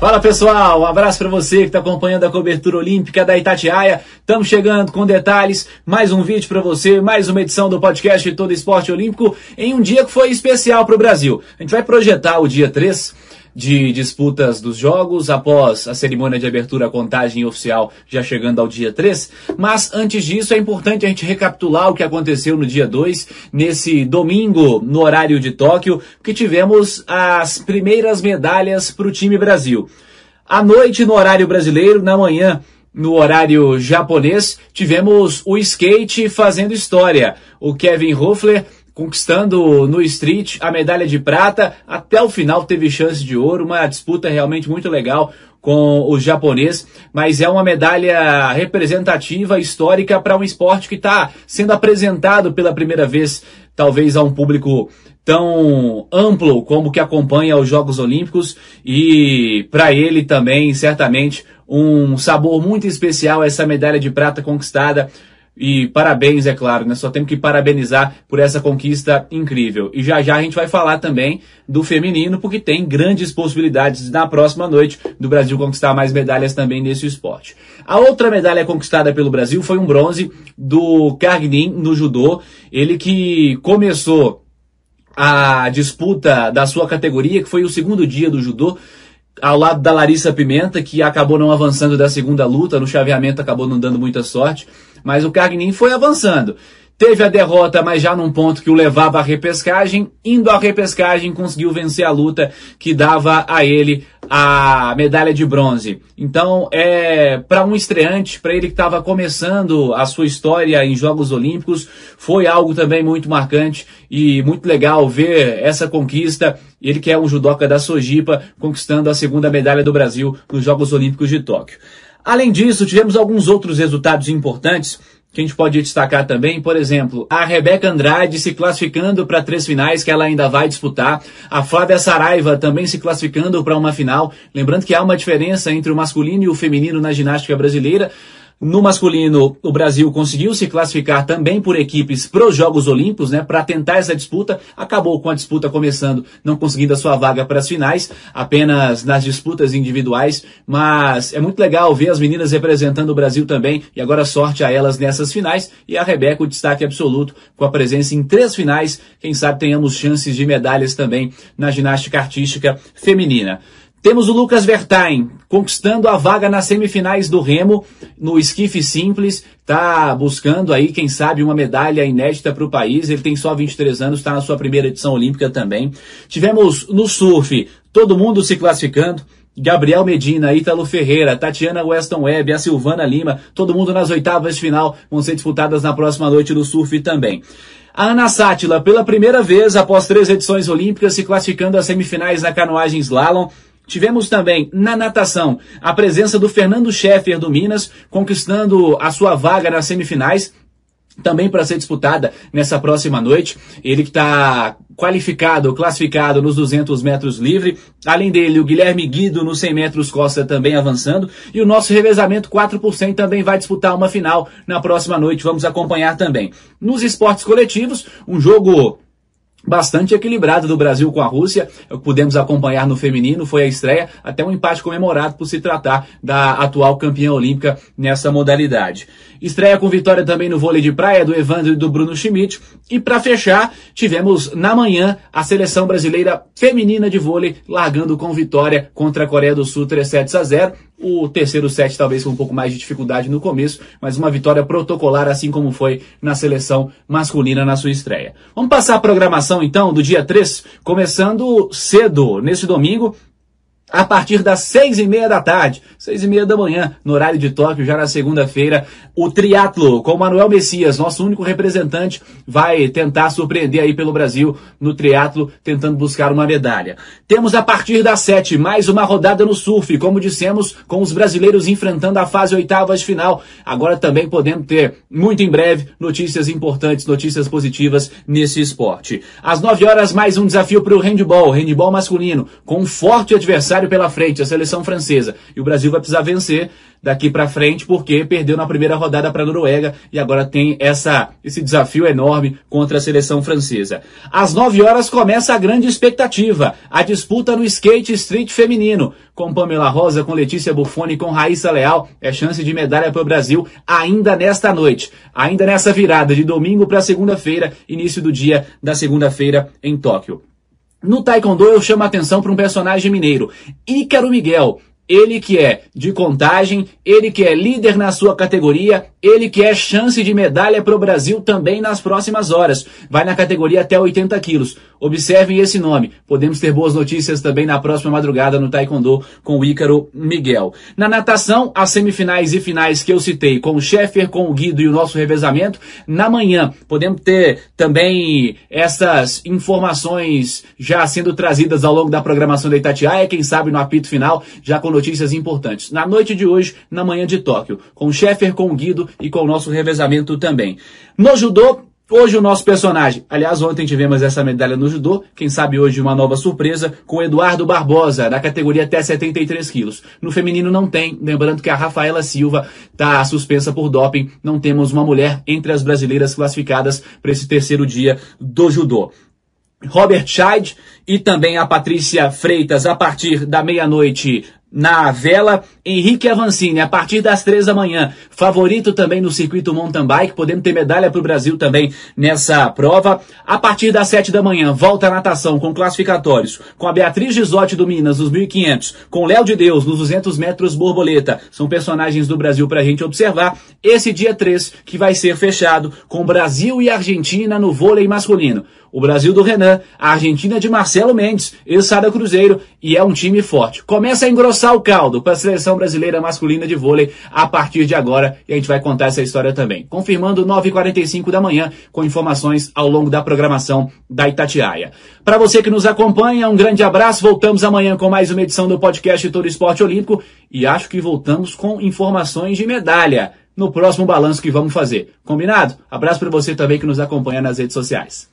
Fala pessoal, um abraço para você que está acompanhando a cobertura olímpica da Itatiaia. Estamos chegando com detalhes, mais um vídeo para você, mais uma edição do podcast Todo Esporte Olímpico em um dia que foi especial para o Brasil. A gente vai projetar o dia 3 de disputas dos jogos, após a cerimônia de abertura, a contagem oficial já chegando ao dia 3. Mas antes disso, é importante a gente recapitular o que aconteceu no dia 2, nesse domingo, no horário de Tóquio, que tivemos as primeiras medalhas para o time Brasil. À noite, no horário brasileiro, na manhã, no horário japonês, tivemos o skate fazendo história. O Kevin Hoffler conquistando no street a medalha de prata. Até o final teve chance de ouro, uma disputa realmente muito legal com o japonês, mas é uma medalha representativa, histórica para um esporte que está sendo apresentado pela primeira vez, talvez a um público tão amplo como que acompanha os Jogos Olímpicos e para ele também certamente um sabor muito especial essa medalha de prata conquistada e parabéns, é claro, né? Só temos que parabenizar por essa conquista incrível. E já já a gente vai falar também do feminino, porque tem grandes possibilidades na próxima noite do Brasil conquistar mais medalhas também nesse esporte. A outra medalha conquistada pelo Brasil foi um bronze do Cargnin no judô. Ele que começou a disputa da sua categoria, que foi o segundo dia do judô, ao lado da Larissa Pimenta, que acabou não avançando da segunda luta, no chaveamento acabou não dando muita sorte, mas o Cargnin foi avançando. Teve a derrota, mas já num ponto que o levava à repescagem. Indo à repescagem, conseguiu vencer a luta que dava a ele a medalha de bronze. Então, é para um estreante, para ele que estava começando a sua história em Jogos Olímpicos, foi algo também muito marcante e muito legal ver essa conquista. Ele que é um judoca da Sojipa, conquistando a segunda medalha do Brasil nos Jogos Olímpicos de Tóquio. Além disso, tivemos alguns outros resultados importantes que a gente pode destacar também, por exemplo, a Rebeca Andrade se classificando para três finais que ela ainda vai disputar, a Flávia Saraiva também se classificando para uma final. Lembrando que há uma diferença entre o masculino e o feminino na ginástica brasileira. No masculino, o Brasil conseguiu se classificar também por equipes para os Jogos Olímpicos, né, para tentar essa disputa. Acabou com a disputa começando, não conseguindo a sua vaga para as finais, apenas nas disputas individuais. Mas é muito legal ver as meninas representando o Brasil também, e agora sorte a elas nessas finais. E a Rebeca, o destaque absoluto, com a presença em três finais. Quem sabe tenhamos chances de medalhas também na ginástica artística feminina. Temos o Lucas Vertain conquistando a vaga nas semifinais do Remo no esquife simples, está buscando aí, quem sabe, uma medalha inédita para o país. Ele tem só 23 anos, está na sua primeira edição olímpica também. Tivemos no surf todo mundo se classificando. Gabriel Medina, Ítalo Ferreira, Tatiana Weston Webb, a Silvana Lima, todo mundo nas oitavas de final vão ser disputadas na próxima noite no surf também. A Ana Sátila, pela primeira vez após três edições olímpicas, se classificando às semifinais na canoagem slalom. Tivemos também na natação a presença do Fernando Scheffer do Minas, conquistando a sua vaga nas semifinais, também para ser disputada nessa próxima noite. Ele que está qualificado, classificado nos 200 metros livre. Além dele, o Guilherme Guido nos 100 metros costa também avançando. E o nosso revezamento 4% também vai disputar uma final na próxima noite. Vamos acompanhar também. Nos esportes coletivos, um jogo bastante equilibrado do Brasil com a Rússia. Pudemos acompanhar no feminino foi a estreia, até um empate comemorado por se tratar da atual campeã olímpica nessa modalidade. Estreia com vitória também no vôlei de praia do Evandro e do Bruno Schmidt. E para fechar, tivemos na manhã a seleção brasileira feminina de vôlei largando com vitória contra a Coreia do Sul 3 sets a 0. O terceiro set talvez com um pouco mais de dificuldade no começo, mas uma vitória protocolar, assim como foi na seleção masculina na sua estreia. Vamos passar a programação então do dia 3, começando cedo, nesse domingo, a partir das seis e meia da tarde, seis e meia da manhã, no horário de Tóquio, já na segunda-feira, o triatlo com Manuel Messias, nosso único representante, vai tentar surpreender aí pelo Brasil no triatlo, tentando buscar uma medalha. Temos a partir das sete mais uma rodada no surf, como dissemos, com os brasileiros enfrentando a fase oitavas final. Agora também podemos ter, muito em breve, notícias importantes, notícias positivas nesse esporte. Às nove horas, mais um desafio para o handball, handball masculino, com um forte adversário pela frente, a seleção francesa. E o Brasil vai precisar vencer daqui para frente porque perdeu na primeira rodada para a Noruega e agora tem essa esse desafio enorme contra a seleção francesa. Às 9 horas começa a grande expectativa, a disputa no skate street feminino, com Pamela Rosa, com Letícia Buffoni, com Raíssa Leal, é chance de medalha para o Brasil ainda nesta noite, ainda nessa virada de domingo para segunda-feira, início do dia da segunda-feira em Tóquio. No Taekwondo eu chamo a atenção para um personagem mineiro, Ícaro Miguel. Ele que é de contagem, ele que é líder na sua categoria, ele que é chance de medalha para o Brasil também nas próximas horas. Vai na categoria até 80 quilos. Observem esse nome. Podemos ter boas notícias também na próxima madrugada no Taekwondo com o Ícaro Miguel. Na natação, as semifinais e finais que eu citei com o Sheffer, com o Guido e o nosso revezamento. Na manhã, podemos ter também essas informações já sendo trazidas ao longo da programação da Itatiaia, quem sabe no apito final, já com notícias importantes. Na noite de hoje, na manhã de Tóquio, com o Sheffer, com o Guido e com o nosso revezamento também. No judô, Hoje o nosso personagem, aliás, ontem tivemos essa medalha no judô, quem sabe hoje uma nova surpresa com Eduardo Barbosa, na categoria até 73 quilos. No feminino não tem, lembrando que a Rafaela Silva está suspensa por doping, não temos uma mulher entre as brasileiras classificadas para esse terceiro dia do judô. Robert Scheid e também a Patrícia Freitas a partir da meia-noite na vela, Henrique Avancini, a partir das três da manhã, favorito também no circuito mountain bike, podendo ter medalha para o Brasil também nessa prova. A partir das sete da manhã, volta a natação com classificatórios, com a Beatriz Gisotti do Minas, nos 1500, com Léo de Deus, nos 200 metros borboleta. São personagens do Brasil para a gente observar. Esse dia 3, que vai ser fechado com Brasil e Argentina no vôlei masculino. O Brasil do Renan, a Argentina de Marcelo Mendes, ex-Sada Cruzeiro, e é um time forte. Começa a engrossar o caldo para a seleção brasileira masculina de vôlei a partir de agora, e a gente vai contar essa história também. Confirmando 9h45 da manhã, com informações ao longo da programação da Itatiaia. Para você que nos acompanha, um grande abraço. Voltamos amanhã com mais uma edição do podcast Todo Esporte Olímpico, e acho que voltamos com informações de medalha no próximo balanço que vamos fazer. Combinado? Abraço para você também que nos acompanha nas redes sociais.